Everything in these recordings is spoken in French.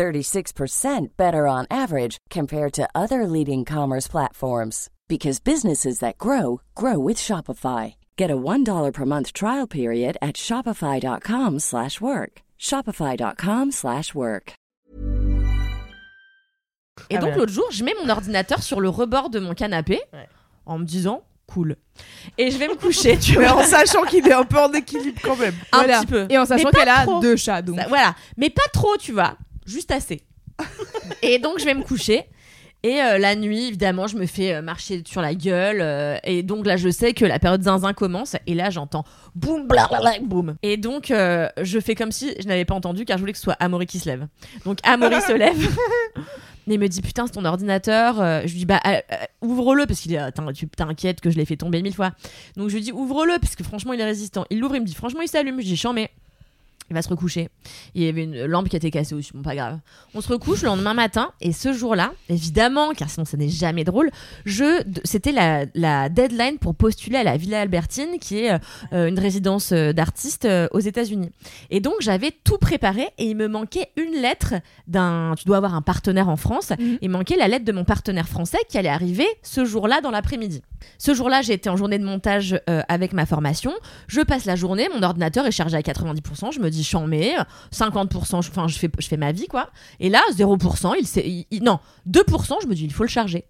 36% better on average compared to other leading commerce platforms because businesses that grow grow with Shopify. Get a $1 per month trial period at shopify.com/work. shopify.com/work. Et Ah donc ouais. l'autre jour, je mets mon ordinateur sur le rebord de mon canapé Ouais. en me disant cool. Et je vais me coucher, tu Mais vois. en sachant qu'il est un peu en équilibre quand même. Un Voilà. petit peu. Et en sachant Mais qu'elle a deux chats, donc. Ça- voilà, mais pas trop, tu vois, juste assez. et donc je vais me coucher. Et euh, la nuit, évidemment, je me fais euh, marcher sur la gueule. euh, et donc là, je sais que la période zinzin commence. Et là, j'entends boum, blablabla, boum. Et donc, euh, je fais comme si je n'avais pas entendu car je voulais que ce soit Amaury qui se lève. Donc, Amaury se lève. Et il me dit putain c'est ton ordinateur Euh, je lui dis bah euh, euh, ouvre-le parce qu'il est t'in- tu t'inquiètes que je l'ai fait tomber mille fois donc je lui dis ouvre-le parce que franchement il est résistant il l'ouvre il me dit franchement il s'allume je dis chiant mais il va se recoucher. Il y avait une lampe qui était cassée aussi, bon pas grave. On se recouche le lendemain matin et ce jour-là, évidemment, car sinon ça n'est jamais drôle, je c'était la, la deadline pour postuler à la Villa Albertine, qui est euh, une résidence euh, d'artistes euh, aux États-Unis. Et donc j'avais tout préparé et il me manquait une lettre d'un. Tu dois avoir un partenaire en France. Mhm. Il manquait la lettre de mon partenaire français qui allait arriver ce jour-là dans l'après-midi. Ce jour-là, j'ai été en journée de montage euh, avec ma formation. Je passe la journée, mon ordinateur est chargé à 90%. Je me dis, j'en mets 50%, je- enfin, je fais, je fais ma vie, quoi. Et là, 0%, il, il- il- non, 2%, je me dis, il faut le charger.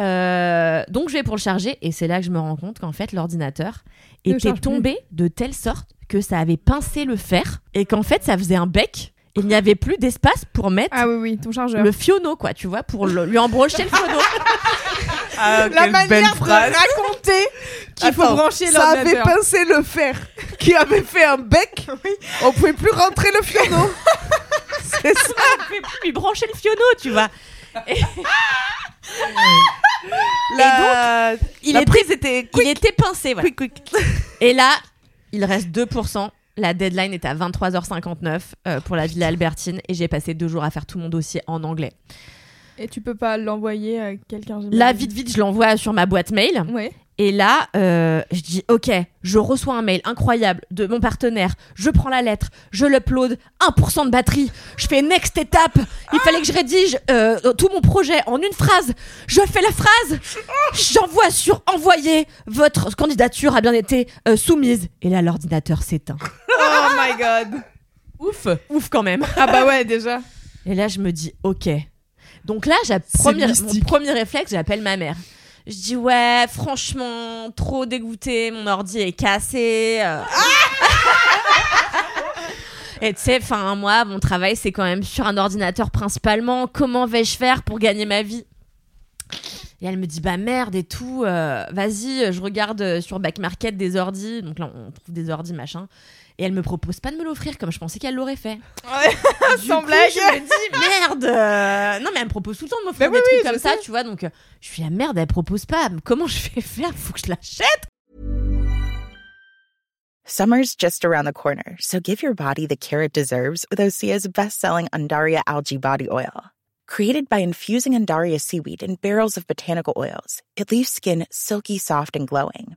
Euh, donc, je vais pour le charger, et c'est là que je me rends compte qu'en fait, l'ordinateur était plus. tombé de telle sorte que ça avait pincé le fer, et qu'en fait, ça faisait un bec. Il n'y avait plus d'espace pour mettre Ah oui, oui, ton chargeur. le fiono, quoi, tu vois, pour le- lui embrocher le fiono. Ah, La manière de raconter qu'il faut brancher Ça avait pincé le fer qui avait fait un bec. On pouvait plus rentrer le fiono. C'est ça. On pouvait plus lui brancher le fiono, tu vois. La, il la était- prise était Il était pincé, voilà. quick, quick. Et là, il reste 2%. La deadline est à 23h59 euh, pour la Villa Albertine et j'ai passé deux jours à faire tout mon dossier en anglais. Et tu peux pas l'envoyer à quelqu'un. Là, vite, vite, je l'envoie sur ma boîte mail. Ouais. Et là, euh, je dis, ok, je reçois un mail incroyable de mon partenaire. Je prends la lettre, je l'upload, 1% de batterie. Je fais next étape. Il fallait que je rédige euh, tout mon projet en une phrase. Je fais la phrase. J'envoie sur envoyer. Votre candidature a bien été euh, soumise. Et là, l'ordinateur s'éteint. Oh my god. Ouf, ouf quand même. Ah bah ouais, déjà. Et là, je me dis, ok. Donc là, j'ai premier, mon premier réflexe, j'appelle ma mère. Je dis, ouais, franchement, trop dégoûté, mon ordi est cassé. euh. Et tu sais, enfin, moi, mon travail, c'est quand même sur un ordinateur principalement. Comment vais-je faire pour gagner ma vie? Et elle me dit bah merde et tout, euh, vas-y, je regarde sur Back Market des ordis, donc là on trouve des ordis machin, et elle me propose pas de me l'offrir comme je pensais qu'elle l'aurait fait. Du Sans coup, blague. Je me dis merde. euh, Non mais elle me propose tout le temps de m'offrir des oui, trucs oui, comme ça, sais. tu vois. Donc euh, je suis la merde, elle propose pas. Comment je vais faire? Faut que je l'achète. Summer's just around the corner, so give your body the care it deserves with Osea's best-selling Undaria algae body oil. Created by infusing Undaria seaweed in barrels of botanical oils, it leaves skin silky soft and glowing.